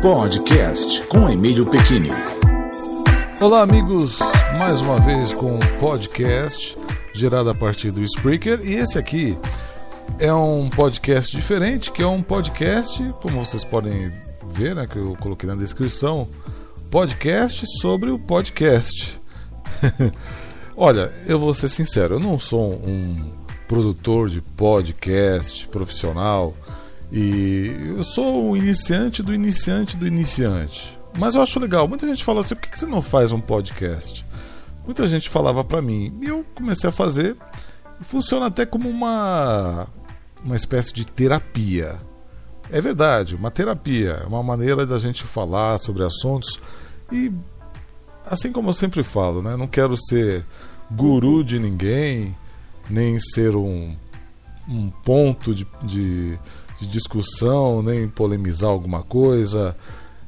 Podcast com Emílio Pequini. Olá, amigos, mais uma vez com um podcast gerado a partir do Spreaker. E esse aqui é um podcast diferente, que é um podcast, como vocês podem ver, né, que eu coloquei na descrição, podcast sobre o podcast. Olha, eu vou ser sincero, eu não sou um produtor de podcast profissional e eu sou um iniciante do iniciante do iniciante. Mas eu acho legal. Muita gente fala assim: por que você não faz um podcast? Muita gente falava para mim. E eu comecei a fazer. E funciona até como uma, uma espécie de terapia. É verdade, uma terapia. É uma maneira da gente falar sobre assuntos. E assim como eu sempre falo, né? Não quero ser guru de ninguém, nem ser um, um ponto de, de de discussão, nem polemizar alguma coisa,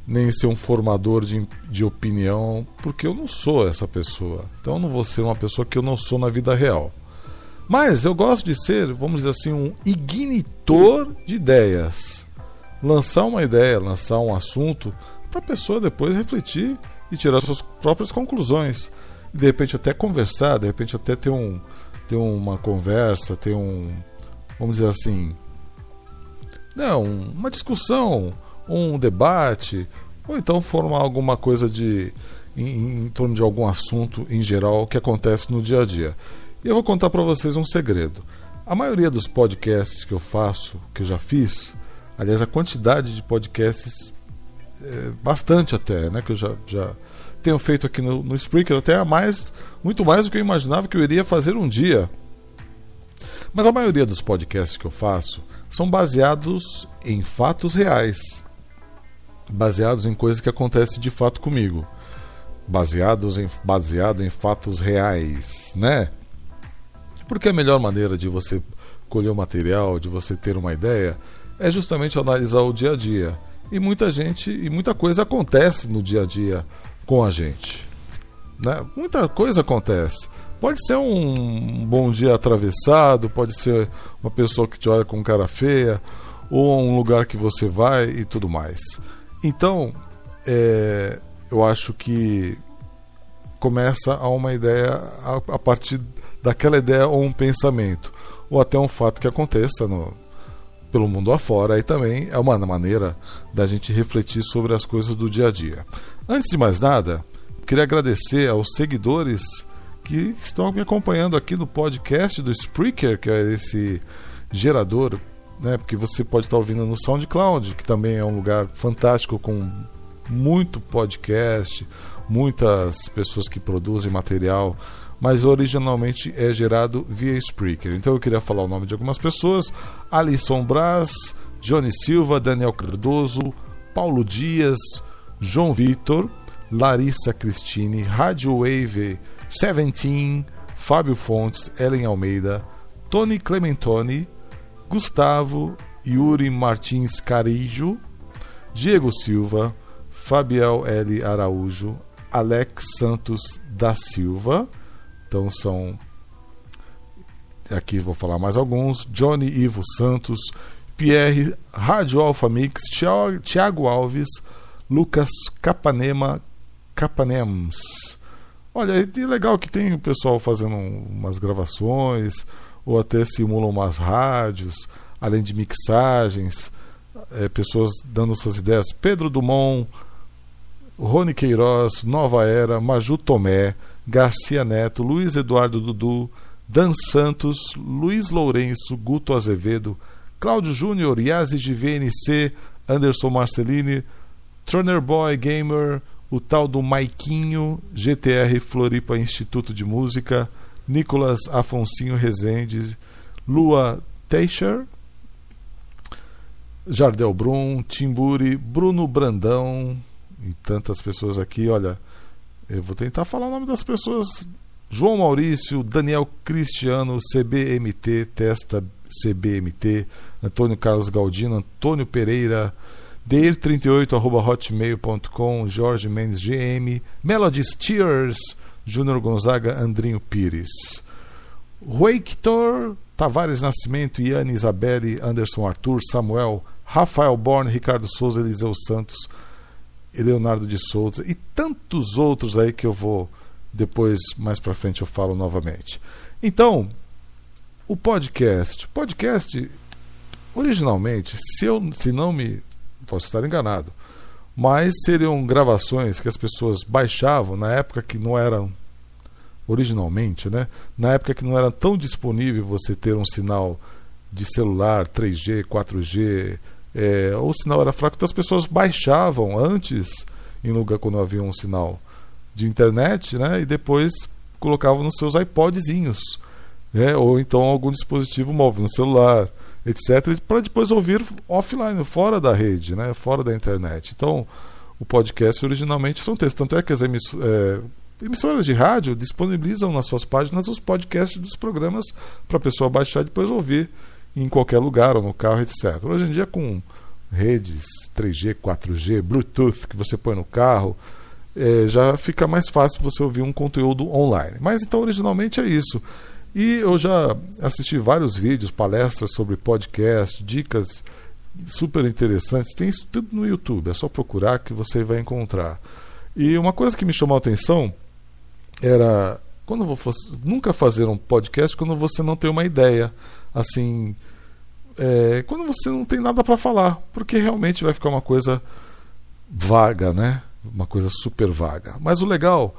nem ser um formador de, de opinião, porque eu não sou essa pessoa. Então eu não vou ser uma pessoa que eu não sou na vida real. Mas eu gosto de ser, vamos dizer assim, um ignitor de ideias. Lançar uma ideia, lançar um assunto, para a pessoa depois refletir e tirar suas próprias conclusões. E de repente até conversar, de repente até ter, um, ter uma conversa, ter um, vamos dizer assim, não, uma discussão, um debate, ou então formar alguma coisa de em, em torno de algum assunto em geral que acontece no dia a dia. E eu vou contar para vocês um segredo. A maioria dos podcasts que eu faço, que eu já fiz, aliás, a quantidade de podcasts é bastante até, né, que eu já, já tenho feito aqui no, no Spreaker, até mais, muito mais do que eu imaginava que eu iria fazer um dia. Mas a maioria dos podcasts que eu faço são baseados em fatos reais, baseados em coisas que acontecem de fato comigo, baseados em baseado em fatos reais, né? Porque a melhor maneira de você colher o material, de você ter uma ideia, é justamente analisar o dia a dia. E muita gente e muita coisa acontece no dia a dia com a gente. Né? Muita coisa acontece. Pode ser um bom dia atravessado, pode ser uma pessoa que te olha com cara feia, ou um lugar que você vai e tudo mais. Então, é, eu acho que começa a uma ideia a, a, partir daquela ideia ou um pensamento, ou até um fato que aconteça no, pelo mundo afora, aí também é uma maneira da gente refletir sobre as coisas do dia a dia. Antes de mais nada, queria agradecer aos seguidores que estão me acompanhando aqui no podcast do Spreaker, que é esse gerador, né? Porque você pode estar ouvindo no SoundCloud, que também é um lugar fantástico com muito podcast, muitas pessoas que produzem material, mas originalmente é gerado via Spreaker. Então eu queria falar o nome de algumas pessoas: Alisson Braz, Johnny Silva, Daniel Cardoso, Paulo Dias, João Vitor, Larissa Cristine, Rádio Wave Seventeen, Fábio Fontes, Ellen Almeida, Tony Clementoni, Gustavo, Yuri Martins Carijo, Diego Silva, Fabiel L. Araújo, Alex Santos da Silva. Então são. Aqui vou falar mais alguns: Johnny Ivo Santos, Pierre Rádio Alfa Mix, Thiago Alves, Lucas Capanema Capanems. Olha, é legal que tem o pessoal fazendo umas gravações, ou até simulam umas rádios, além de mixagens, é, pessoas dando suas ideias. Pedro Dumont, Rony Queiroz, Nova Era, Maju Tomé, Garcia Neto, Luiz Eduardo Dudu, Dan Santos, Luiz Lourenço, Guto Azevedo, Cláudio Júnior, Yazid VNC, Anderson Marcelini, Troner Boy Gamer, o tal do Maiquinho, GTR Floripa Instituto de Música, Nicolas Afonsinho Rezende, Lua Teixeira, Jardel Brum, Timburi, Bruno Brandão e tantas pessoas aqui. Olha, eu vou tentar falar o nome das pessoas. João Maurício, Daniel Cristiano, CBMT, Testa CBMT, Antônio Carlos Galdino, Antônio Pereira, deir38.hotmail.com, Jorge Mendes GM, Melody Steers, Júnior Gonzaga, Andrinho Pires. Rueitor, Tavares Nascimento, Iane Isabelle, Anderson Arthur, Samuel, Rafael Born, Ricardo Souza, Eliseu Santos, Leonardo de Souza e tantos outros aí que eu vou depois mais para frente eu falo novamente. Então, o podcast, podcast originalmente, se eu se não me posso estar enganado, mas seriam gravações que as pessoas baixavam na época que não eram originalmente, né? Na época que não era tão disponível você ter um sinal de celular 3G, 4G, é, o sinal era fraco, então as pessoas baixavam antes, em lugar quando havia um sinal de internet, né? E depois colocavam nos seus iPodzinhos, né? Ou então algum dispositivo móvel, no celular, etc, para depois ouvir offline, fora da rede, né? Fora da internet. Então, o podcast originalmente são textos, tanto é que as é, emissoras de rádio disponibilizam nas suas páginas os podcasts dos programas para a pessoa baixar e depois ouvir em qualquer lugar ou no carro, etc. Hoje em dia, com redes 3G, 4G, Bluetooth que você põe no carro, é, já fica mais fácil você ouvir um conteúdo online. Mas então, originalmente é isso. E eu já assisti vários vídeos, palestras sobre podcast, dicas super interessantes. Tem isso tudo no YouTube, é só procurar que você vai encontrar. E uma coisa que me chamou a atenção era quando vou nunca fazer um podcast quando você não tem uma ideia assim é, quando você não tem nada para falar porque realmente vai ficar uma coisa vaga né uma coisa super vaga mas o legal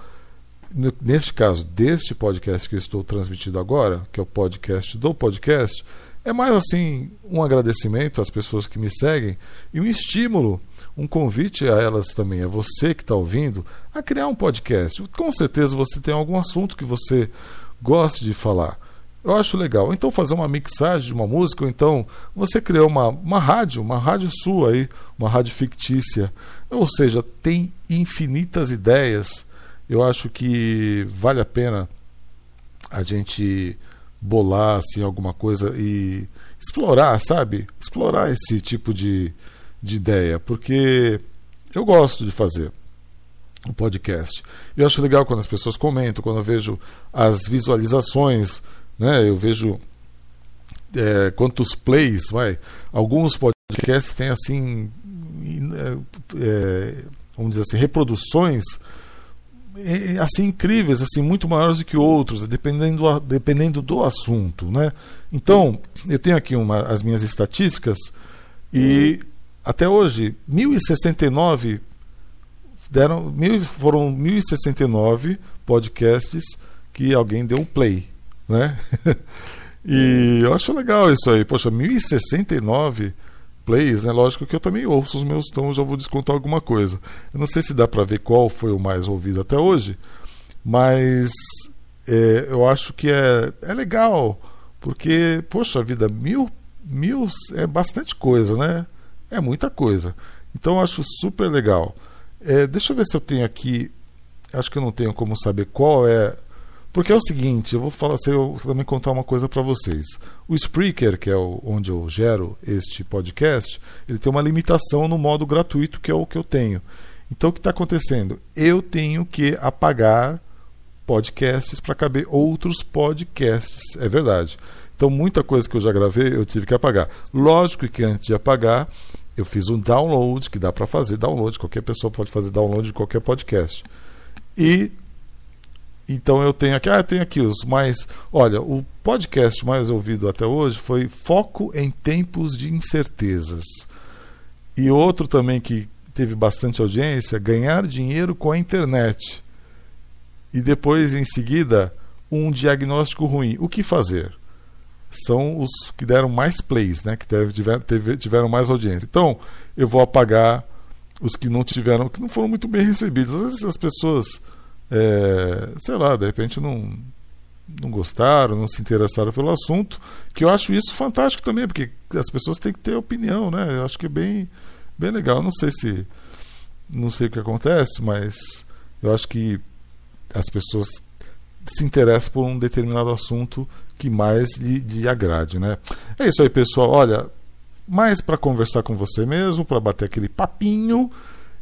neste caso deste podcast que eu estou transmitindo agora que é o podcast do podcast é mais assim um agradecimento às pessoas que me seguem e um estímulo um convite a elas também, a você que está ouvindo, a criar um podcast. Com certeza você tem algum assunto que você goste de falar. Eu acho legal. Então fazer uma mixagem de uma música, ou então você criou uma, uma rádio, uma rádio sua aí, uma rádio fictícia. Ou seja, tem infinitas ideias. Eu acho que vale a pena a gente bolar assim, alguma coisa e explorar, sabe? Explorar esse tipo de, de ideia, porque eu gosto de fazer o podcast. Eu acho legal quando as pessoas comentam, quando eu vejo as visualizações, né? Eu vejo é, quantos plays, vai. Alguns podcasts têm assim, é, é, vamos dizer assim, reproduções assim incríveis, assim muito maiores do que outros, dependendo do, dependendo do assunto, né? Então eu tenho aqui uma, as minhas estatísticas e até hoje, 1069 deram, mil, foram 1069 podcasts que alguém deu um play, né? e eu acho legal isso aí. Poxa, 1069 plays, né? Lógico que eu também ouço os meus tons, já vou descontar alguma coisa. Eu não sei se dá para ver qual foi o mais ouvido até hoje, mas é, eu acho que é, é legal, porque, poxa vida, mil, mil é bastante coisa, né? É muita coisa. Então eu acho super legal. É, deixa eu ver se eu tenho aqui. Acho que eu não tenho como saber qual é. Porque é o seguinte, eu vou falar, eu também contar uma coisa para vocês. O Spreaker, que é o, onde eu gero este podcast, ele tem uma limitação no modo gratuito, que é o que eu tenho. Então o que está acontecendo? Eu tenho que apagar podcasts para caber outros podcasts. É verdade. Então muita coisa que eu já gravei eu tive que apagar. Lógico que antes de apagar, eu fiz um download, que dá para fazer download, qualquer pessoa pode fazer download de qualquer podcast. E então eu tenho aqui, ah, eu tenho aqui os mais. Olha, o podcast mais ouvido até hoje foi Foco em Tempos de Incertezas. E outro também que teve bastante audiência, Ganhar Dinheiro com a Internet. E depois, em seguida, um diagnóstico ruim. O que fazer? são os que deram mais plays, né? que tiveram, tiveram mais audiência. Então, eu vou apagar os que não tiveram, que não foram muito bem recebidos. Às vezes as pessoas, é, sei lá, de repente não, não gostaram, não se interessaram pelo assunto, que eu acho isso fantástico também, porque as pessoas têm que ter opinião, né? Eu acho que é bem, bem legal. não sei se. Não sei o que acontece, mas eu acho que as pessoas se interessam por um determinado assunto que mais lhe, lhe agrade, né? É isso aí, pessoal. Olha, mais para conversar com você mesmo, para bater aquele papinho,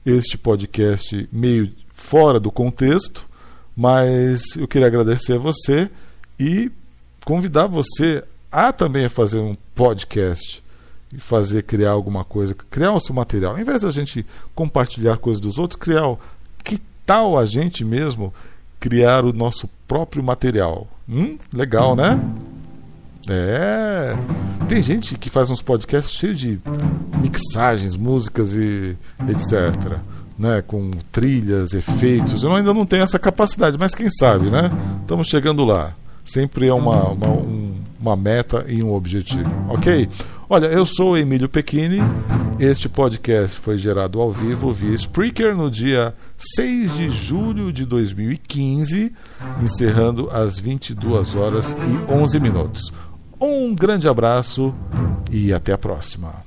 este podcast meio fora do contexto, mas eu queria agradecer a você e convidar você a também fazer um podcast. e fazer criar alguma coisa, criar o seu material. Ao invés da gente compartilhar coisas dos outros, criar. Que tal a gente mesmo criar o nosso próprio material? Hum, legal, né? É. Tem gente que faz uns podcasts cheios de mixagens, músicas e etc. Né, com trilhas, efeitos. Eu ainda não tenho essa capacidade, mas quem sabe, né? Estamos chegando lá. Sempre é uma, uma, um, uma meta e um objetivo. Ok? Olha, eu sou Emílio Pequini. Este podcast foi gerado ao vivo via Spreaker no dia 6 de julho de 2015, encerrando às 22 horas e 11 minutos. Um grande abraço e até a próxima.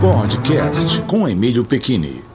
Podcast com Emílio Pequini.